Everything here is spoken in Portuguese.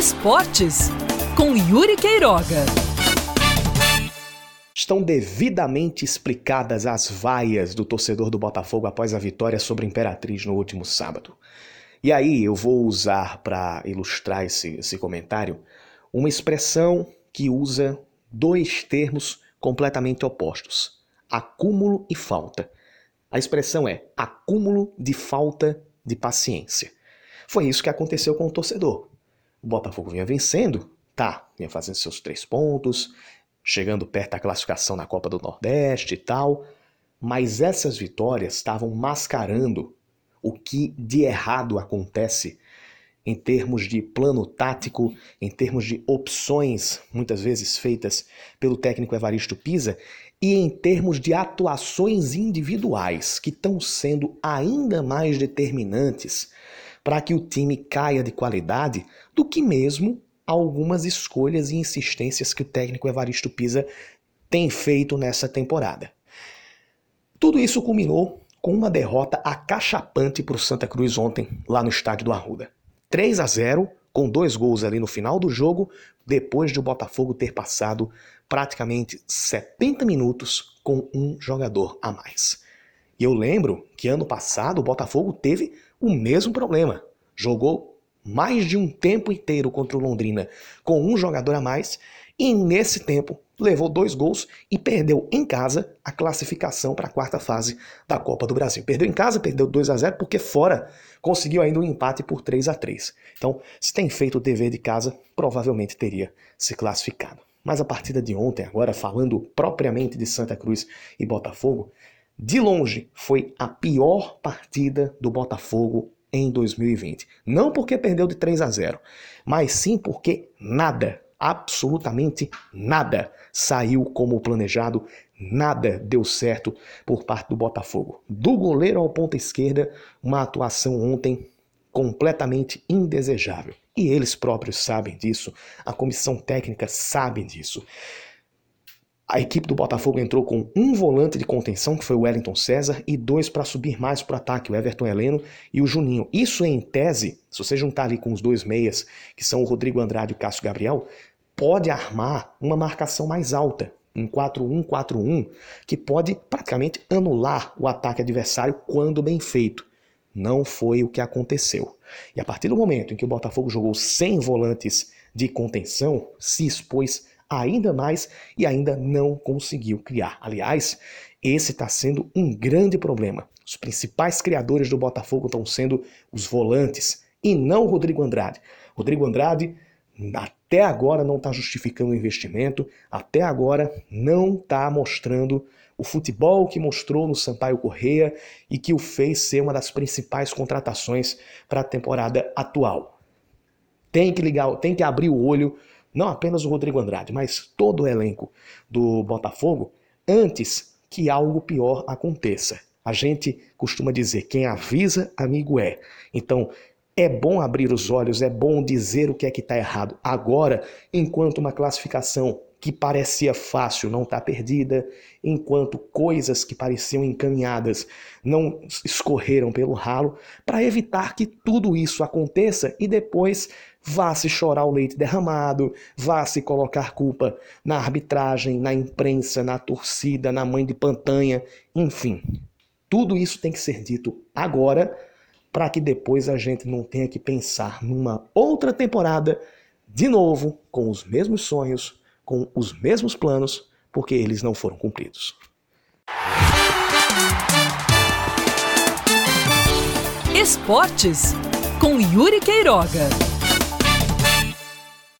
Esportes com Yuri Queiroga. Estão devidamente explicadas as vaias do torcedor do Botafogo após a vitória sobre a Imperatriz no último sábado. E aí eu vou usar para ilustrar esse, esse comentário uma expressão que usa dois termos completamente opostos: acúmulo e falta. A expressão é acúmulo de falta de paciência. Foi isso que aconteceu com o torcedor. O Botafogo vinha vencendo, tá, vinha fazendo seus três pontos, chegando perto da classificação na Copa do Nordeste e tal, mas essas vitórias estavam mascarando o que de errado acontece em termos de plano tático, em termos de opções muitas vezes feitas pelo técnico Evaristo Pisa e em termos de atuações individuais que estão sendo ainda mais determinantes para que o time caia de qualidade do que mesmo algumas escolhas e insistências que o técnico Evaristo Pisa tem feito nessa temporada. Tudo isso culminou com uma derrota acachapante para o Santa Cruz ontem, lá no estádio do Arruda. 3 a 0, com dois gols ali no final do jogo, depois de o Botafogo ter passado praticamente 70 minutos com um jogador a mais. E eu lembro que ano passado o Botafogo teve o mesmo problema. Jogou mais de um tempo inteiro contra o Londrina com um jogador a mais e nesse tempo levou dois gols e perdeu em casa a classificação para a quarta fase da Copa do Brasil. Perdeu em casa, perdeu 2 a 0 porque fora conseguiu ainda um empate por 3 a 3. Então, se tem feito o dever de casa, provavelmente teria se classificado. Mas a partida de ontem, agora falando propriamente de Santa Cruz e Botafogo, de longe foi a pior partida do Botafogo em 2020. Não porque perdeu de 3 a 0, mas sim porque nada, absolutamente nada, saiu como planejado, nada deu certo por parte do Botafogo. Do goleiro ao ponta esquerda, uma atuação ontem completamente indesejável. E eles próprios sabem disso, a comissão técnica sabe disso. A equipe do Botafogo entrou com um volante de contenção, que foi o Wellington César, e dois para subir mais para o ataque, o Everton Heleno e o Juninho. Isso em tese, se você juntar ali com os dois meias, que são o Rodrigo Andrade e o Cássio Gabriel, pode armar uma marcação mais alta, um 4-1-4-1, que pode praticamente anular o ataque adversário quando bem feito. Não foi o que aconteceu. E a partir do momento em que o Botafogo jogou sem volantes de contenção, se expôs ainda mais e ainda não conseguiu criar. Aliás, esse está sendo um grande problema. Os principais criadores do Botafogo estão sendo os volantes e não o Rodrigo Andrade. Rodrigo Andrade até agora não está justificando o investimento, até agora não está mostrando o futebol que mostrou no Sampaio Correia e que o fez ser uma das principais contratações para a temporada atual. Tem que ligar, tem que abrir o olho não apenas o Rodrigo Andrade, mas todo o elenco do Botafogo, antes que algo pior aconteça. A gente costuma dizer: quem avisa, amigo é. Então, é bom abrir os olhos, é bom dizer o que é que está errado. Agora, enquanto uma classificação que parecia fácil não está perdida, enquanto coisas que pareciam encaminhadas não escorreram pelo ralo, para evitar que tudo isso aconteça e depois vá se chorar o leite derramado, vá se colocar culpa na arbitragem, na imprensa, na torcida, na mãe de pantanha, enfim. Tudo isso tem que ser dito agora para que depois a gente não tenha que pensar numa outra temporada de novo com os mesmos sonhos, com os mesmos planos, porque eles não foram cumpridos. Esportes com Yuri Queiroga.